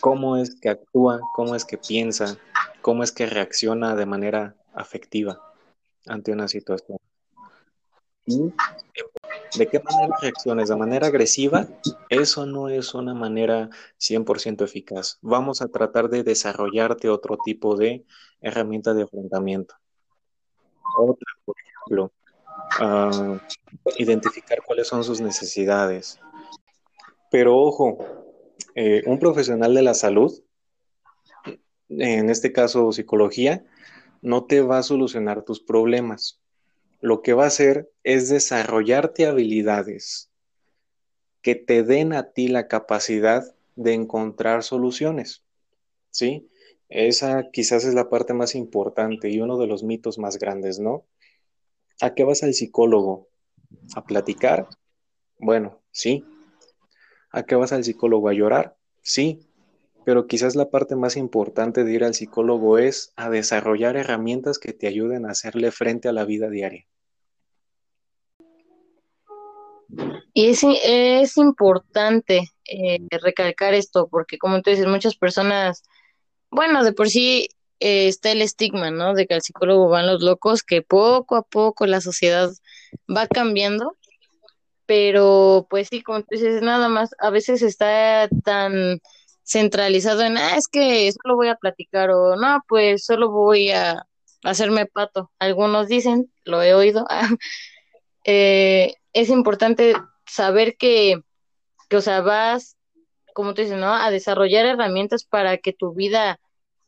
cómo es que actúa, cómo es que piensa, cómo es que reacciona de manera afectiva ante una situación. ¿De qué manera reacciones? ¿De manera agresiva? Eso no es una manera 100% eficaz. Vamos a tratar de desarrollarte otro tipo de herramienta de afrontamiento. Otra, por ejemplo, ah, identificar cuáles son sus necesidades. Pero ojo, eh, un profesional de la salud en este caso psicología, no te va a solucionar tus problemas. Lo que va a hacer es desarrollarte habilidades que te den a ti la capacidad de encontrar soluciones. ¿Sí? Esa quizás es la parte más importante y uno de los mitos más grandes, ¿no? ¿A qué vas al psicólogo? ¿A platicar? Bueno, sí. ¿A qué vas al psicólogo? ¿A llorar? Sí. Pero quizás la parte más importante de ir al psicólogo es a desarrollar herramientas que te ayuden a hacerle frente a la vida diaria. Y es, importante eh, recalcar esto, porque como tú dices, muchas personas, bueno, de por sí eh, está el estigma, ¿no? De que al psicólogo van los locos, que poco a poco la sociedad va cambiando, pero pues sí, como tú dices, nada más, a veces está tan centralizado en, ah, es que solo voy a platicar o no, pues solo voy a hacerme pato. Algunos dicen, lo he oído, eh, es importante saber que, que, o sea, vas, como tú dices, ¿no? A desarrollar herramientas para que tu vida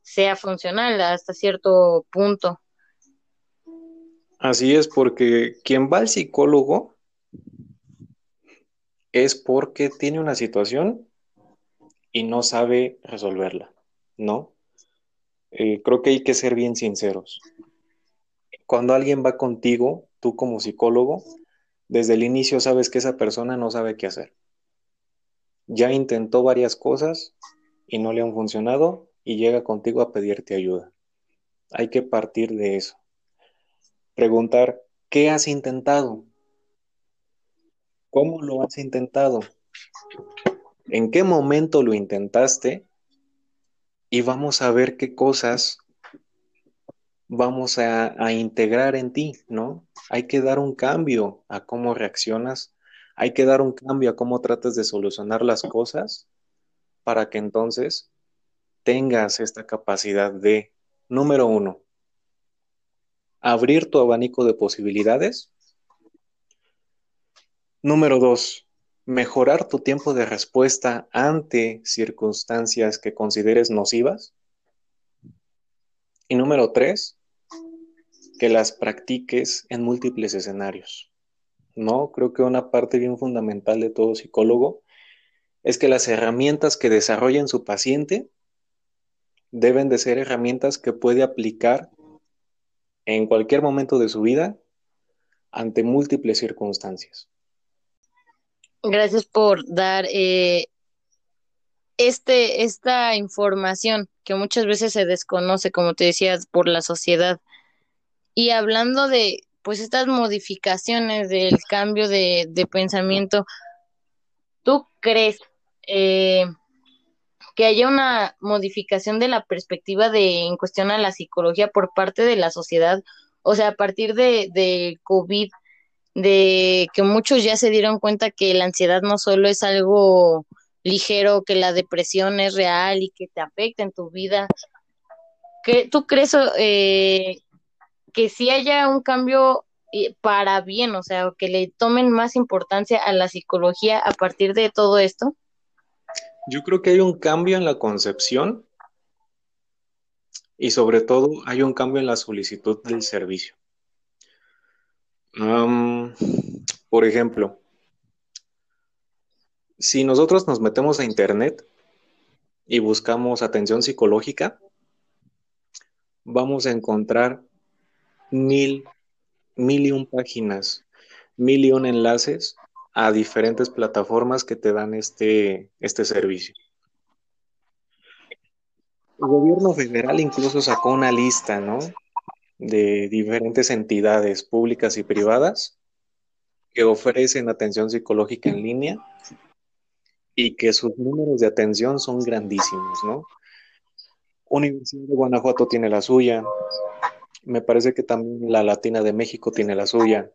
sea funcional hasta cierto punto. Así es, porque quien va al psicólogo es porque tiene una situación y no sabe resolverla, ¿no? Eh, creo que hay que ser bien sinceros. Cuando alguien va contigo, tú como psicólogo, desde el inicio sabes que esa persona no sabe qué hacer. Ya intentó varias cosas y no le han funcionado y llega contigo a pedirte ayuda. Hay que partir de eso. Preguntar, ¿qué has intentado? ¿Cómo lo has intentado? ¿En qué momento lo intentaste? Y vamos a ver qué cosas vamos a, integrar en ti, ¿no? Hay que dar un cambio a cómo reaccionas, hay que dar un cambio a cómo tratas de solucionar las cosas para que entonces tengas esta capacidad de, número uno, abrir tu abanico de posibilidades. Número dos, mejorar tu tiempo de respuesta ante circunstancias que consideres nocivas. Y número tres, que las practiques en múltiples escenarios. ¿No? Creo que una parte bien fundamental de todo psicólogo es que las herramientas que desarrollen su paciente deben de ser herramientas que puede aplicar en cualquier momento de su vida ante múltiples circunstancias. Gracias por dar eh, este, esta información que muchas veces se desconoce, como te decía, por la sociedad. Y hablando de, pues, estas modificaciones del cambio de, de pensamiento, ¿tú crees eh, que haya una modificación de la perspectiva de en cuestión a la psicología por parte de la sociedad? O sea, a partir de, de COVID, de que muchos ya se dieron cuenta que la ansiedad no solo es algo ligero, que la depresión es real y que te afecta en tu vida. ¿Qué, ¿Tú crees eh, que si haya un cambio eh, para bien, o sea, que le tomen más importancia a la psicología a partir de todo esto? Yo creo que hay un cambio en la concepción y sobre todo hay un cambio en la solicitud del servicio por ejemplo, si nosotros nos metemos a internet y buscamos atención psicológica, vamos a encontrar mil, mil y un páginas, mil y un enlaces a diferentes plataformas que te dan este, este servicio. El gobierno federal incluso sacó una lista, ¿no? De diferentes entidades públicas y privadas que ofrecen atención psicológica en línea y que sus números de atención son grandísimos, ¿no? Universidad de Guanajuato tiene la suya, me parece que también la Latina de México tiene la suya,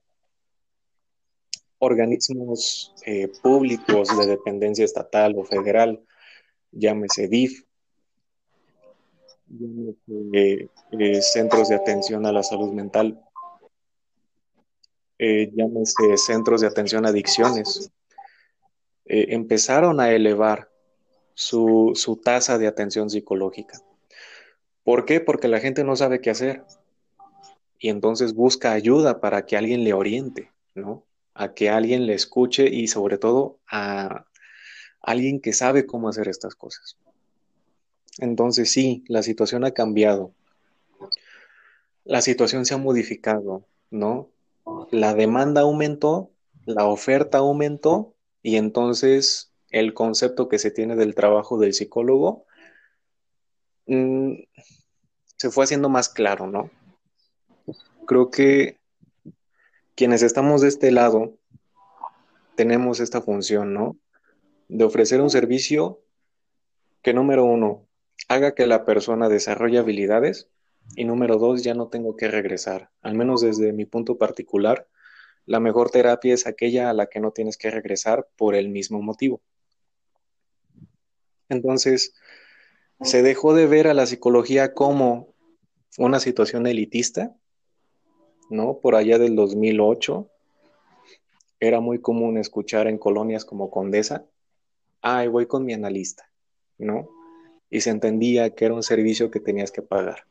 organismos eh, públicos de dependencia estatal o federal, llámese DIF, eh, eh, centros de atención a la salud mental, eh, llámese centros de atención a adicciones, empezaron a elevar su, su tasa de atención psicológica. ¿Por qué? Porque la gente no sabe qué hacer. Y entonces busca ayuda para que alguien le oriente, ¿no? A que alguien le escuche y sobre todo a alguien que sabe cómo hacer estas cosas. Entonces sí, la situación ha cambiado. La situación se ha modificado, ¿no? La demanda aumentó, la oferta aumentó y entonces el concepto que se tiene del trabajo del psicólogo mm, se fue haciendo más claro, ¿no? Creo que quienes estamos de este lado tenemos esta función, ¿no? De ofrecer un servicio que número uno, haga que la persona desarrolle habilidades y número dos, ya no tengo que regresar. Al menos desde mi punto particular, la mejor terapia es aquella a la que no tienes que regresar por el mismo motivo. Entonces, se dejó de ver a la psicología como una situación elitista, ¿no? Por allá del 2008, era muy común escuchar en colonias como Condesa, ay, voy con mi analista, ¿no? Y se entendía que era un servicio que tenías que pagar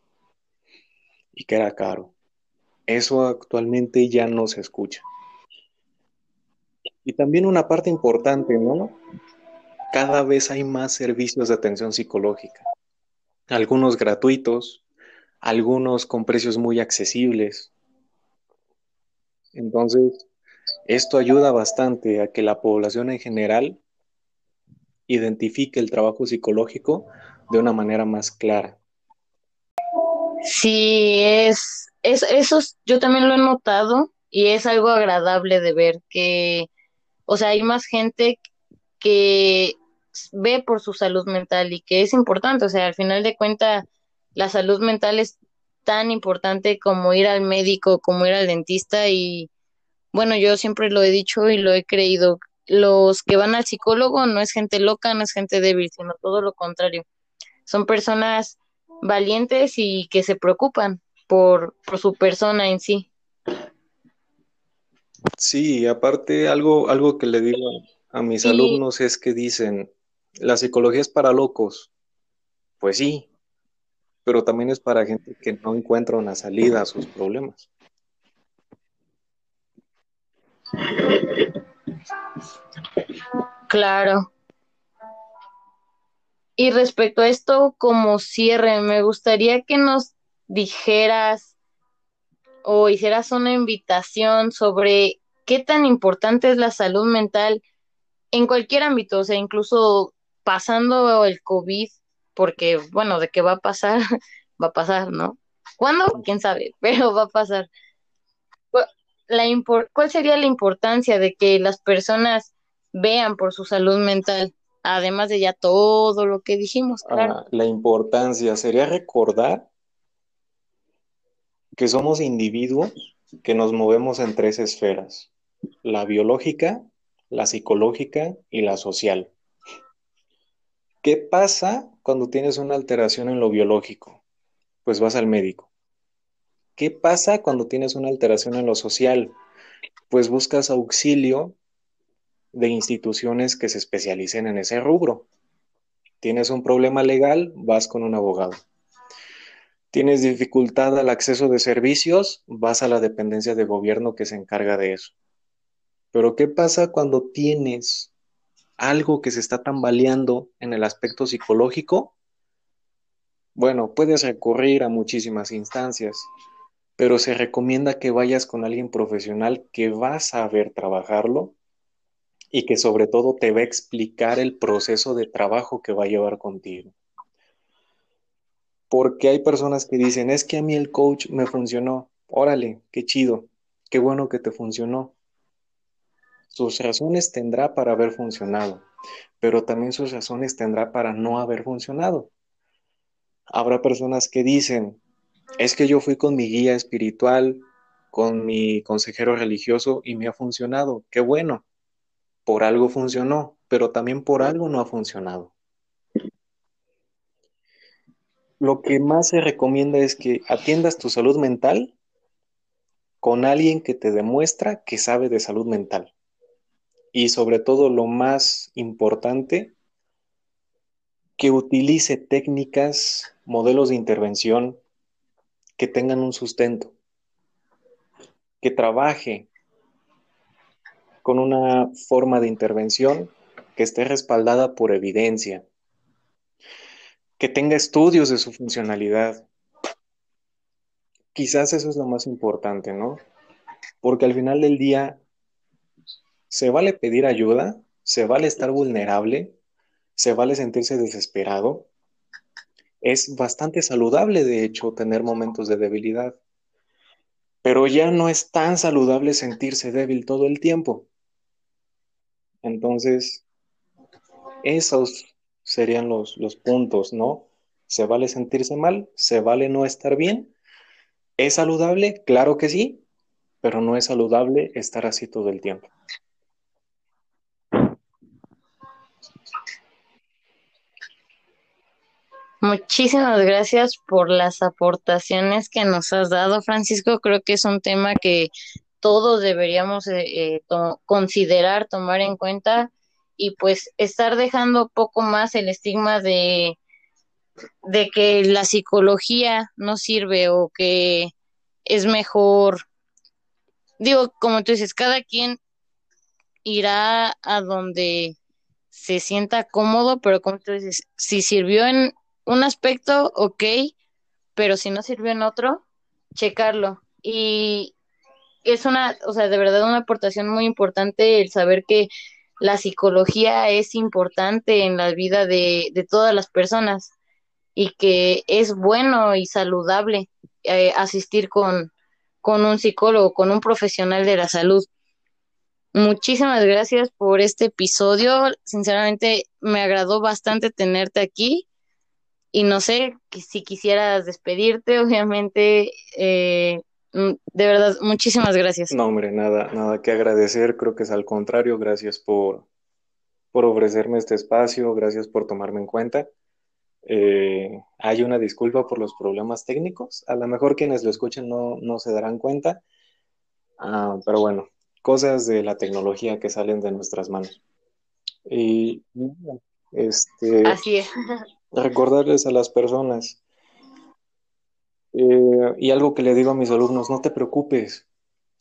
y que era caro. Eso actualmente ya no se escucha. Y también una parte importante, ¿no? Cada vez hay más servicios de atención psicológica, algunos gratuitos, algunos con precios muy accesibles. Entonces, esto ayuda bastante a que la población en general identifique el trabajo psicológico de una manera más clara. Sí, es, es, eso yo también lo he notado y es algo agradable de ver que, o sea, hay más gente que ve por su salud mental y que es importante, o sea, al final de cuentas, la salud mental es tan importante como ir al médico, como ir al dentista y bueno, yo siempre lo he dicho y lo he creído, los que van al psicólogo no es gente loca, no es gente débil, sino todo lo contrario. Son personas valientes y que se preocupan por, su persona en sí. Sí, aparte algo, algo que le digo a mis alumnos es que dicen, la psicología es para locos. Pues sí, pero también es para gente que no encuentra una salida a sus problemas. Claro. Y respecto a esto, como cierre, me gustaría que nos dijeras o hicieras una invitación sobre qué tan importante es la salud mental en cualquier ámbito, o sea, incluso pasando el COVID, porque, bueno, de qué va a pasar, va a pasar, ¿no? ¿Cuándo? ¿Quién sabe? Pero va a pasar. La ¿Cuál sería la importancia de que las personas vean por su salud mental? Además de ya todo lo que dijimos, claro. Ah, la importancia sería recordar que somos individuos que nos movemos en tres esferas, la biológica, la psicológica y la social. ¿Qué pasa cuando tienes una alteración en lo biológico? Pues vas al médico. ¿Qué pasa cuando tienes una alteración en lo social? Pues buscas auxilio de instituciones que se especialicen en ese rubro. Tienes un problema legal, vas con un abogado. Tienes dificultad al acceso de servicios, vas a la dependencia de gobierno que se encarga de eso. Pero ¿qué pasa cuando tienes algo que se está tambaleando en el aspecto psicológico? Bueno, puedes recurrir a muchísimas instancias, pero se recomienda que vayas con alguien profesional que va a saber trabajarlo y que sobre todo te va a explicar el proceso de trabajo que va a llevar contigo. Porque hay personas que dicen, es que a mí el coach me funcionó. Órale, qué chido, qué bueno que te funcionó. Sus razones tendrá para haber funcionado, pero también sus razones tendrá para no haber funcionado. Habrá personas que dicen, es que yo fui con mi guía espiritual, con mi consejero religioso y me ha funcionado. Qué bueno por algo funcionó, pero también por algo no ha funcionado. Lo que más se recomienda es que atiendas tu salud mental con alguien que te demuestra que sabe de salud mental. Y sobre todo lo más importante, que utilice técnicas, modelos de intervención que tengan un sustento, que trabaje con una forma de intervención que esté respaldada por evidencia, que tenga estudios de su funcionalidad. Quizás eso es lo más importante, ¿no? Porque al final del día se vale pedir ayuda, se vale estar vulnerable, se vale sentirse desesperado. Es bastante saludable, de hecho, tener momentos de debilidad. Pero ya no es tan saludable sentirse débil todo el tiempo. Entonces, esos serían los, los puntos, ¿no? Se vale sentirse mal, se vale no estar bien. ¿Es saludable? Claro que sí, pero no es saludable estar así todo el tiempo. Muchísimas gracias por las aportaciones que nos has dado, Francisco. Creo que es un tema que todos deberíamos eh, eh, considerar, tomar en cuenta y pues estar dejando poco más el estigma de, de que la psicología no sirve o que es mejor. Digo, como tú dices, cada quien irá a donde se sienta cómodo, pero como tú dices, si sirvió en un aspecto, ok, pero si no sirvió en otro, checarlo. Y es una, o sea, de verdad una aportación muy importante el saber que la psicología es importante en la vida de, de todas las personas y que es bueno y saludable eh, asistir con, con un psicólogo, con un profesional de la salud. Muchísimas gracias por este episodio. Sinceramente, me agradó bastante tenerte aquí y no sé si quisieras despedirte, obviamente, eh, de verdad, muchísimas gracias. No, hombre, nada, nada que agradecer, creo que es al contrario, gracias por, por ofrecerme este espacio, gracias por tomarme en cuenta. Eh, hay una disculpa por los problemas técnicos, a lo mejor quienes lo escuchen no, no se darán cuenta, ah, pero bueno, cosas de la tecnología que salen de nuestras manos. Y este, Así es. recordarles a las personas. Eh, y algo que le digo a mis alumnos, no te preocupes,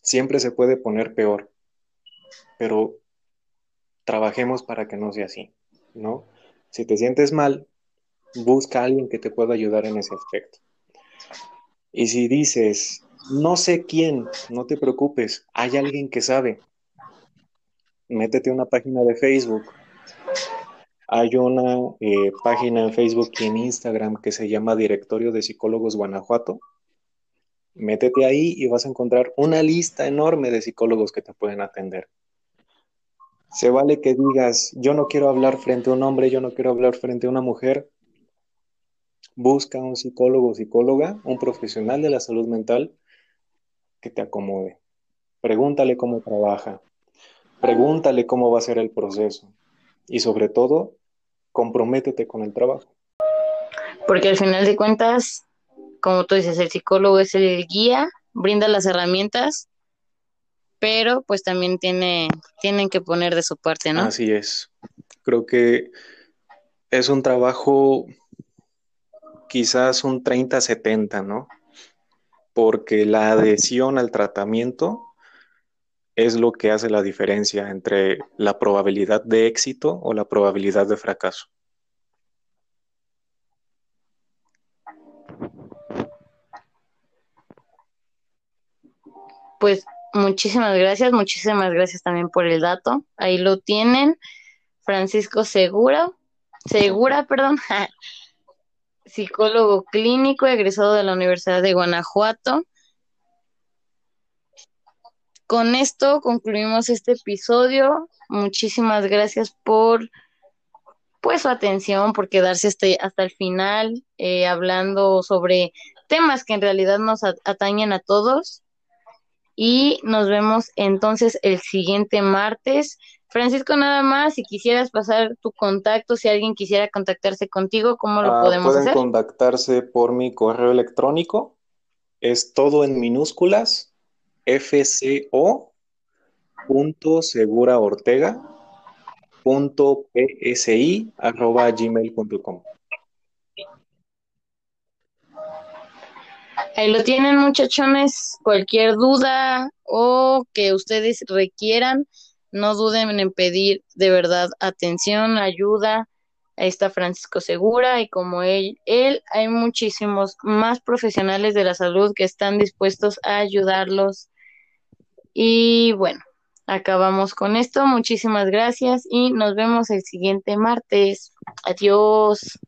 siempre se puede poner peor, pero trabajemos para que no sea así, ¿no? Si te sientes mal, busca a alguien que te pueda ayudar en ese aspecto. Y si dices, no sé quién, no te preocupes, hay alguien que sabe. Métete a una página de Facebook, hay una eh, página en Facebook y en Instagram que se llama Directorio de Psicólogos Guanajuato. Métete ahí y vas a encontrar una lista enorme de psicólogos que te pueden atender. Se vale que digas, yo no quiero hablar frente a un hombre, yo no quiero hablar frente a una mujer. Busca un psicólogo o psicóloga, un profesional de la salud mental que te acomode. Pregúntale cómo trabaja. Pregúntale cómo va a ser el proceso. Y sobre todo, comprométete con el trabajo. Porque al final de cuentas, como tú dices, el psicólogo es el guía, brinda las herramientas, pero pues también tiene, tienen que poner de su parte, ¿no? Así es. Creo que es un trabajo quizás un 30-70, ¿no? Porque la adhesión al tratamiento es lo que hace la diferencia entre la probabilidad de éxito o la probabilidad de fracaso. Pues muchísimas gracias, muchísimas gracias también por el dato. Ahí lo tienen. Francisco Segura, Segura, perdón, psicólogo clínico, egresado de la Universidad de Guanajuato con esto concluimos este episodio. Muchísimas gracias por pues su atención, por quedarse hasta, hasta el final eh, hablando sobre temas que en realidad nos atañen a todos. Y nos vemos entonces el siguiente martes. Francisco, nada más, si quisieras pasar tu contacto, si alguien quisiera contactarse contigo, ¿cómo lo ah, podemos hacer? Pueden contactarse por mi correo electrónico. Es todo en minúsculas, fco.seguraortega gmail.com Ahí lo tienen muchachones, cualquier duda o que ustedes requieran, no duden en pedir de verdad atención, ayuda. Ahí está Francisco Segura y como él, él hay muchísimos más profesionales de la salud que están dispuestos a ayudarlos. Y bueno, acabamos con esto. Muchísimas gracias y nos vemos el siguiente martes. Adiós.